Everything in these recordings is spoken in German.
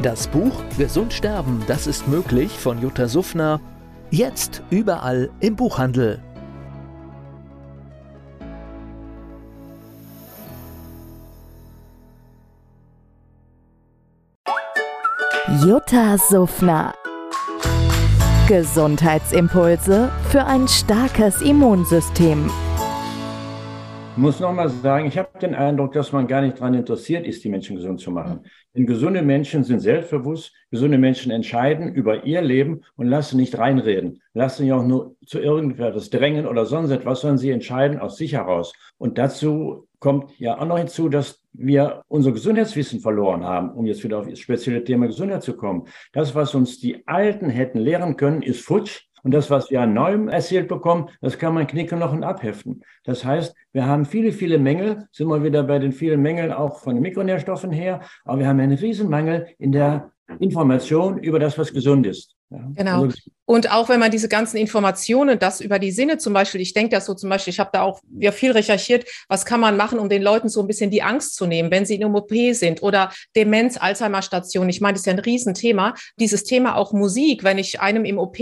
Das Buch Gesund sterben, das ist möglich von Jutta Suffner. Jetzt überall im Buchhandel. Jutta Suffner. Gesundheitsimpulse für ein starkes Immunsystem. Ich muss nochmal sagen, ich habe den Eindruck, dass man gar nicht daran interessiert ist, die Menschen gesund zu machen. Denn gesunde Menschen sind selbstbewusst, gesunde Menschen entscheiden über ihr Leben und lassen nicht reinreden, lassen sich auch nur zu irgendetwas drängen oder sonst etwas, sondern sie entscheiden aus sich heraus. Und dazu kommt ja auch noch hinzu, dass wir unser Gesundheitswissen verloren haben, um jetzt wieder auf das spezielle Thema Gesundheit zu kommen. Das, was uns die Alten hätten lehren können, ist futsch. Und das, was wir an Neuem erzählt bekommen, das kann man knicken noch und abheften. Das heißt, wir haben viele, viele Mängel, sind wir wieder bei den vielen Mängeln auch von den Mikronährstoffen her, aber wir haben einen Riesenmangel in der Information über das, was gesund ist. Ja. Genau. Also und auch wenn man diese ganzen Informationen, das über die Sinne zum Beispiel, ich denke das so zum Beispiel, ich habe da auch ja viel recherchiert, was kann man machen, um den Leuten so ein bisschen die Angst zu nehmen, wenn sie in einem OP sind oder Demenz, Alzheimer-Station. Ich meine, das ist ja ein Riesenthema. Dieses Thema auch Musik, wenn ich einem im OP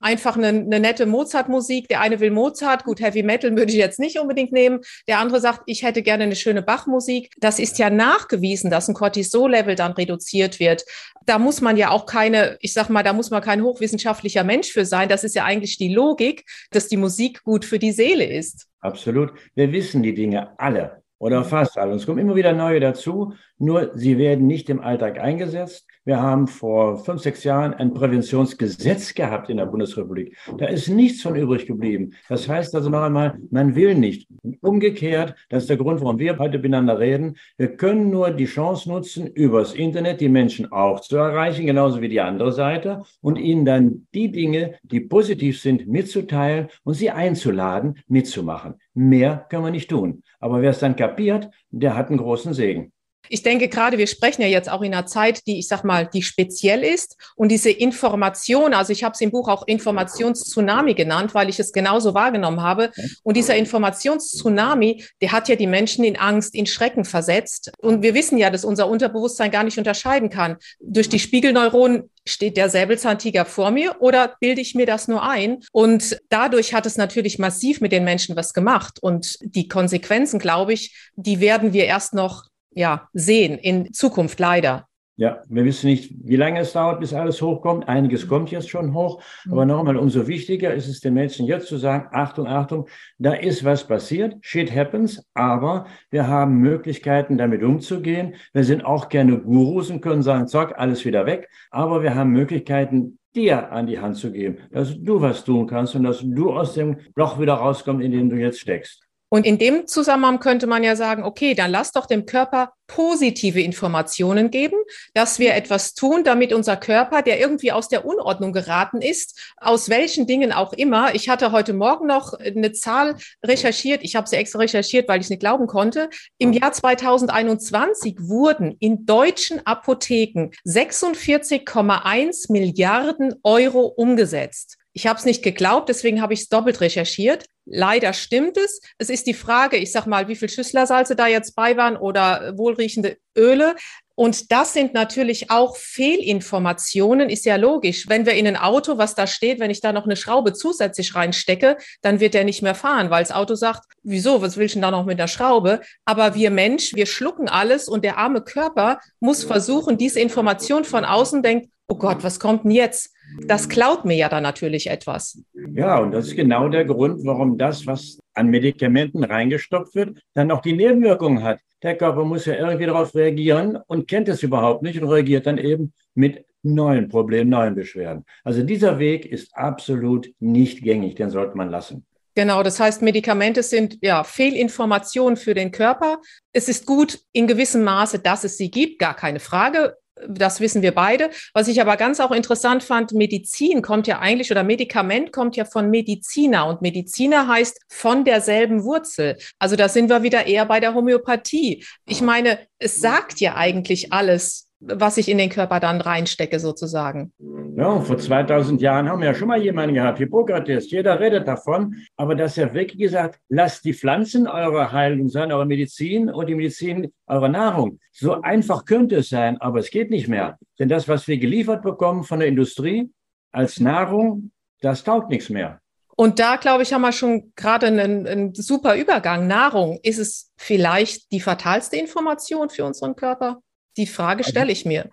einfach eine, eine nette Mozart-Musik, der eine will Mozart, gut, Heavy Metal würde ich jetzt nicht unbedingt nehmen, der andere sagt, ich hätte gerne eine schöne Bach-Musik. Das ist ja nachgewiesen, dass ein Cortisol-Level dann reduziert wird. Da muss man ja auch keine, ich sag mal, da muss man kein hochwissenschaftlicher Mensch für sein. Das ist ja eigentlich die Logik, dass die Musik gut für die Seele ist. Absolut. Wir wissen die Dinge alle oder mhm. fast alle. Es kommen immer wieder neue dazu, nur sie werden nicht im Alltag eingesetzt. Wir haben vor fünf, sechs Jahren ein Präventionsgesetz gehabt in der Bundesrepublik. Da ist nichts von übrig geblieben. Das heißt also noch einmal, man will nicht. Umgekehrt, das ist der Grund, warum wir heute miteinander reden. Wir können nur die Chance nutzen, übers Internet die Menschen auch zu erreichen, genauso wie die andere Seite, und ihnen dann die Dinge, die positiv sind, mitzuteilen und sie einzuladen, mitzumachen. Mehr können wir nicht tun. Aber wer es dann kapiert, der hat einen großen Segen. Ich denke gerade, wir sprechen ja jetzt auch in einer Zeit, die, ich sag mal, die speziell ist. Und diese Information, also ich habe es im Buch auch Informationstsunami genannt, weil ich es genauso wahrgenommen habe. Und dieser Informationstsunami, der hat ja die Menschen in Angst, in Schrecken versetzt. Und wir wissen ja, dass unser Unterbewusstsein gar nicht unterscheiden kann. Durch die Spiegelneuronen steht der Säbelzahntiger vor mir oder bilde ich mir das nur ein? Und dadurch hat es natürlich massiv mit den Menschen was gemacht. Und die Konsequenzen, glaube ich, die werden wir erst noch ja, sehen in Zukunft leider. Ja, wir wissen nicht, wie lange es dauert, bis alles hochkommt. Einiges kommt jetzt schon hoch. Aber nochmal, umso wichtiger ist es den Menschen jetzt zu sagen, Achtung, Achtung, da ist was passiert. Shit happens. Aber wir haben Möglichkeiten, damit umzugehen. Wir sind auch gerne Gurus und können sagen, zack, alles wieder weg. Aber wir haben Möglichkeiten, dir an die Hand zu geben, dass du was tun kannst und dass du aus dem Loch wieder rauskommst, in dem du jetzt steckst. Und in dem Zusammenhang könnte man ja sagen, okay, dann lass doch dem Körper positive Informationen geben, dass wir etwas tun, damit unser Körper, der irgendwie aus der Unordnung geraten ist, aus welchen Dingen auch immer. Ich hatte heute Morgen noch eine Zahl recherchiert. Ich habe sie extra recherchiert, weil ich es nicht glauben konnte. Im Jahr 2021 wurden in deutschen Apotheken 46,1 Milliarden Euro umgesetzt. Ich habe es nicht geglaubt, deswegen habe ich es doppelt recherchiert. Leider stimmt es. Es ist die Frage, ich sag mal, wie viel Schüsslersalze da jetzt bei waren oder wohlriechende Öle. Und das sind natürlich auch Fehlinformationen, ist ja logisch. Wenn wir in ein Auto, was da steht, wenn ich da noch eine Schraube zusätzlich reinstecke, dann wird der nicht mehr fahren, weil das Auto sagt, wieso, was will ich denn da noch mit der Schraube? Aber wir Mensch, wir schlucken alles und der arme Körper muss versuchen, diese Information von außen denkt, oh Gott, was kommt denn jetzt? Das klaut mir ja dann natürlich etwas. Ja, und das ist genau der Grund, warum das, was an Medikamenten reingestopft wird, dann auch die Nebenwirkungen hat. Der Körper muss ja irgendwie darauf reagieren und kennt es überhaupt nicht und reagiert dann eben mit neuen Problemen, neuen Beschwerden. Also dieser Weg ist absolut nicht gängig, den sollte man lassen. Genau, das heißt, Medikamente sind ja Fehlinformationen für den Körper. Es ist gut in gewissem Maße, dass es sie gibt, gar keine Frage Das wissen wir beide. Was ich aber ganz auch interessant fand, Medizin kommt ja eigentlich oder Medikament kommt ja von Mediziner und Mediziner heißt von derselben Wurzel. Also da sind wir wieder eher bei der Homöopathie. Ich meine, es sagt ja eigentlich alles, was ich in den Körper dann reinstecke, sozusagen. Ja, vor 2000 Jahren haben wir ja schon mal jemanden gehabt, Hippokrates. Jeder redet davon, aber dass er wirklich gesagt, lasst die Pflanzen eure Heilung sein, eure Medizin und die Medizin eure Nahrung. So einfach könnte es sein, aber es geht nicht mehr. Denn das, was wir geliefert bekommen von der Industrie als Nahrung, das taugt nichts mehr. Und da, glaube ich, haben wir schon gerade einen, einen, super Übergang. Nahrung, ist es vielleicht die fatalste Information für unseren Körper? Die Frage also stelle ich mir.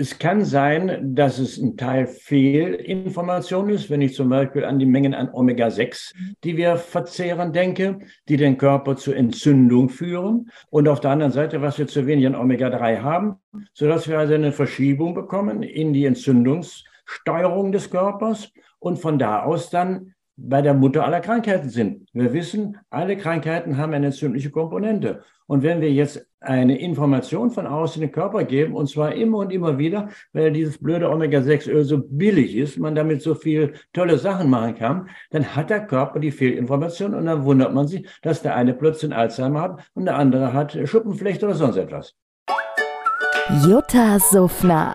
Es kann sein, dass es ein Teil Fehlinformation ist, wenn ich zum Beispiel an die Mengen an Omega-6, die wir verzehren, denke, die den Körper zur Entzündung führen. Und auf der anderen Seite, was wir zu wenig an Omega-3 haben, sodass wir also eine Verschiebung bekommen in die Entzündungssteuerung des Körpers und von da aus dann bei der Mutter aller Krankheiten sind. Wir wissen, alle Krankheiten haben eine entzündliche Komponente. Und wenn wir jetzt eine Information von außen in den Körper geben, und zwar immer und immer wieder, weil dieses blöde Omega-6-Öl so billig ist, man damit so viel tolle Sachen machen kann, dann hat der Körper die Fehlinformation und dann wundert man sich, dass der eine plötzlich Alzheimer hat und der andere hat Schuppenflecht oder sonst etwas. Jutta Suffner